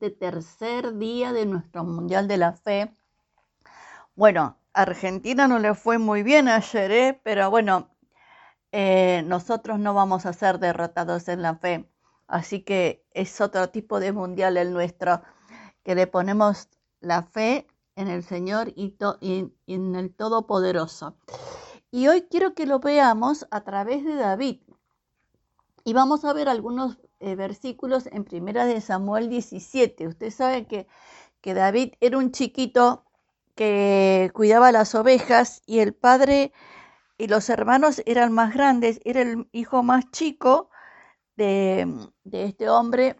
este tercer día de nuestro Mundial de la Fe. Bueno, Argentina no le fue muy bien ayer, ¿eh? pero bueno, eh, nosotros no vamos a ser derrotados en la fe. Así que es otro tipo de mundial el nuestro, que le ponemos la fe en el Señor y, en el Todopoderoso. Y hoy quiero que lo veamos a través de David. Y vamos a ver algunos eh, versículos en Primera de Samuel 17. Usted sabe que, que David era un chiquito que cuidaba las ovejas y el padre y los hermanos eran más grandes, era el hijo más chico de, este hombre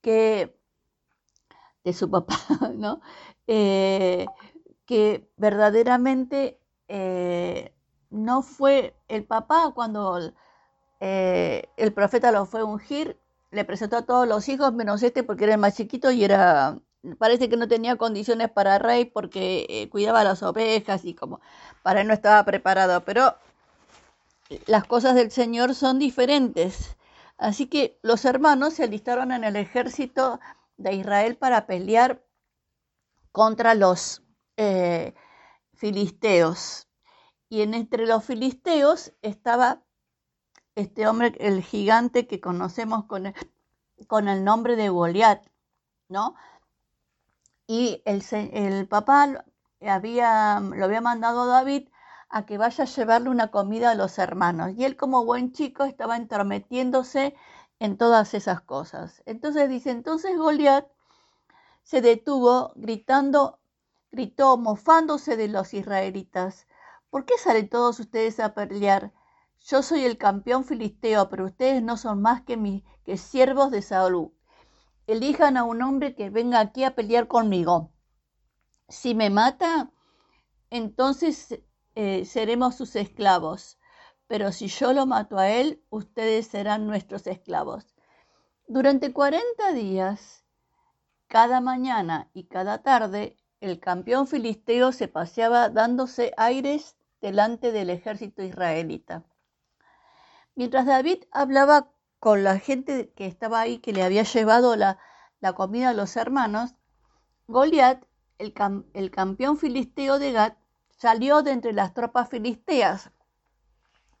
que de su papá, ¿no? Eh, que verdaderamente eh, no fue el papá cuando eh, el profeta lo fue a ungir, le presentó a todos los hijos menos este porque era el más chiquito y era parece que no tenía condiciones para rey porque eh, cuidaba las ovejas y como para él no estaba preparado, pero las cosas del Señor son diferentes. Así que los hermanos se alistaron en el ejército de Israel para pelear contra los eh, filisteos. Y en entre los filisteos estaba este hombre, el gigante que conocemos con el, con el nombre de Goliat, ¿no? y el, el papá había, lo había mandado a David a que vaya a llevarle una comida a los hermanos. Y él como buen chico estaba entrometiéndose en todas esas cosas. Entonces dice, entonces Goliat se detuvo gritando, gritó mofándose de los israelitas. ¿Por qué salen todos ustedes a pelear? Yo soy el campeón filisteo, pero ustedes no son más que, mis, que siervos de Saúl elijan a un hombre que venga aquí a pelear conmigo. Si me mata, entonces eh, seremos sus esclavos. Pero si yo lo mato a él, ustedes serán nuestros esclavos. Durante 40 días, cada mañana y cada tarde, el campeón filisteo se paseaba dándose aires delante del ejército israelita. Mientras David hablaba con la gente que estaba ahí, que le había llevado la, comida a los hermanos, Goliat, el, el campeón filisteo de Gat, salió de entre las tropas filisteas.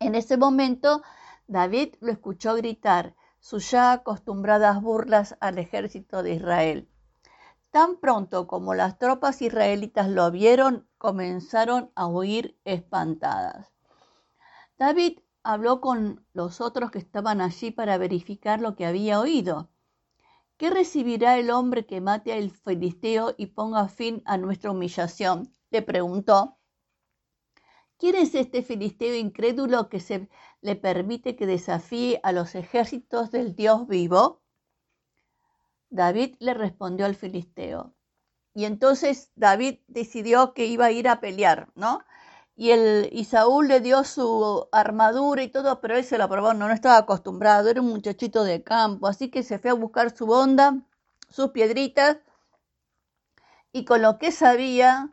En ese momento, David lo escuchó gritar sus ya acostumbradas burlas al ejército de Israel. Tan pronto como las tropas israelitas lo vieron, comenzaron a huir espantadas. David habló con los otros que estaban allí para verificar lo que había oído. ¿Qué recibirá el hombre que mate al filisteo y ponga fin a nuestra humillación? le preguntó. ¿Quién es este filisteo incrédulo que se le permite que desafíe a los ejércitos del Dios vivo? David le respondió al filisteo. Y entonces David decidió que iba a ir a pelear, ¿no? Y, el, y Saúl le dio su armadura y todo, pero él se lo probó, no, no estaba acostumbrado, era un muchachito de campo, así que se fue a buscar su onda, sus piedritas, y con lo que sabía,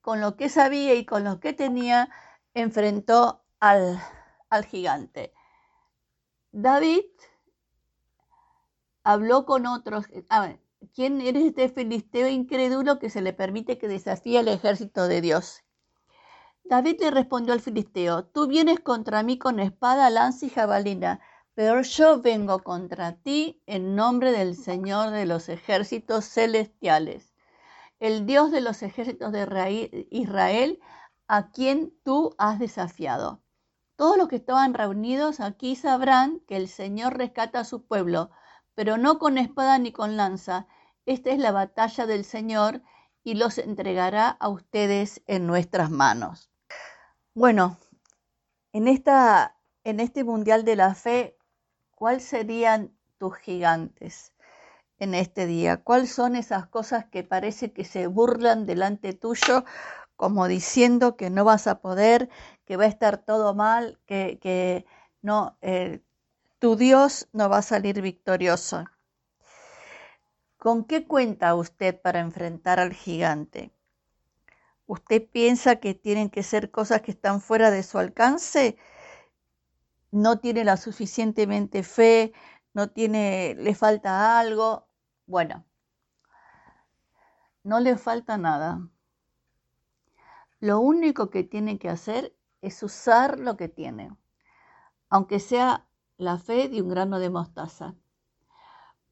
con lo que sabía y con lo que tenía, enfrentó al, al gigante. David habló con otros. ¿quién eres este filisteo incrédulo que se le permite que desafíe al ejército de Dios? David le respondió al filisteo, tú vienes contra mí con espada, lanza y jabalina, pero yo vengo contra ti en nombre del Señor de los ejércitos celestiales, el Dios de los ejércitos de Israel, a quien tú has desafiado. Todos los que estaban reunidos aquí sabrán que el Señor rescata a su pueblo, pero no con espada ni con lanza. Esta es la batalla del Señor y los entregará a ustedes en nuestras manos. Bueno, en, esta, en este Mundial de la Fe, ¿cuáles serían tus gigantes en este día? ¿Cuáles son esas cosas que parece que se burlan delante tuyo, como diciendo que no vas a poder, que va a estar todo mal, que, que no, eh, tu Dios no va a salir victorioso? ¿Con qué cuenta usted para enfrentar al gigante? Usted piensa que tienen que ser cosas que están fuera de su alcance, no tiene la suficientemente fe, no tiene, le falta algo. Bueno, no le falta nada. Lo único que tiene que hacer es usar lo que tiene, aunque sea la fe de un grano de mostaza.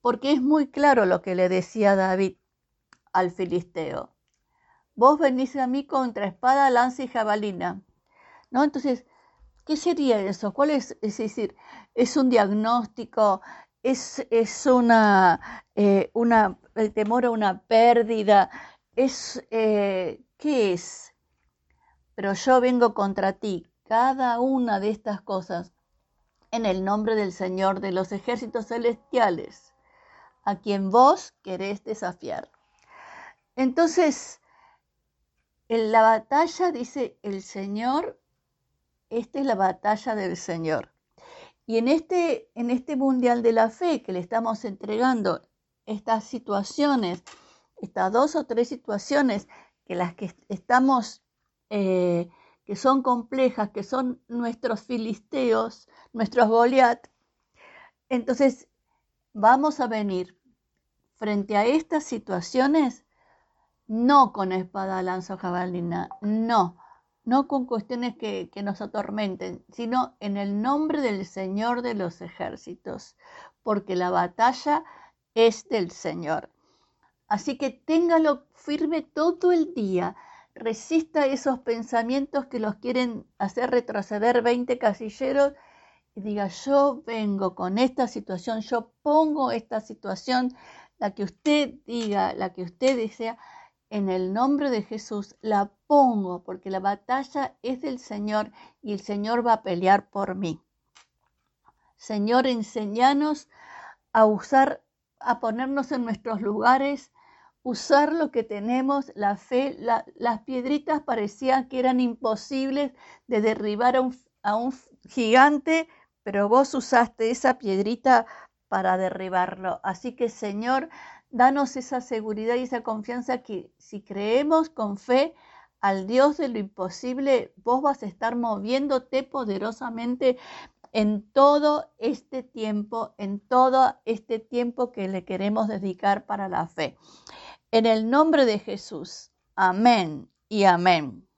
Porque es muy claro lo que le decía David al filisteo. Vos venís a mí contra espada, lanza y jabalina. ¿No? Entonces, ¿qué sería eso? ¿Cuál es? Es decir, es un diagnóstico, es, es una, eh, una, el temor a una pérdida, es, eh, ¿qué es? Pero yo vengo contra ti, cada una de estas cosas, en el nombre del Señor de los ejércitos celestiales, a quien vos querés desafiar. Entonces, en la batalla dice el Señor, esta es la batalla del Señor. Y en este, en este mundial de la fe que le estamos entregando estas situaciones, estas dos o tres situaciones que las que estamos, eh, que son complejas, que son nuestros filisteos, nuestros Goliat, entonces vamos a venir frente a estas situaciones no con espada, lanza o jabalina, no, no con cuestiones que, nos atormenten, sino en el nombre del Señor de los ejércitos, porque la batalla es del Señor. Así que téngalo firme todo el día, resista esos pensamientos que los quieren hacer retroceder 20 casilleros y diga, yo vengo con esta situación, yo pongo esta situación, la que usted diga, la que usted desea, en el nombre de Jesús la pongo porque la batalla es del Señor y el Señor va a pelear por mí. Señor, enséñanos a usar, a ponernos en nuestros lugares, usar lo que tenemos, la fe, las piedritas parecían que eran imposibles de derribar a un, a un gigante, pero vos usaste esa piedrita para derribarlo. Así que Señor, Danos esa seguridad y esa confianza que si creemos con fe al Dios de lo imposible, vos vas a estar moviéndote poderosamente en todo este tiempo, en todo este tiempo que le queremos dedicar para la fe. En el nombre de Jesús. Amén y amén.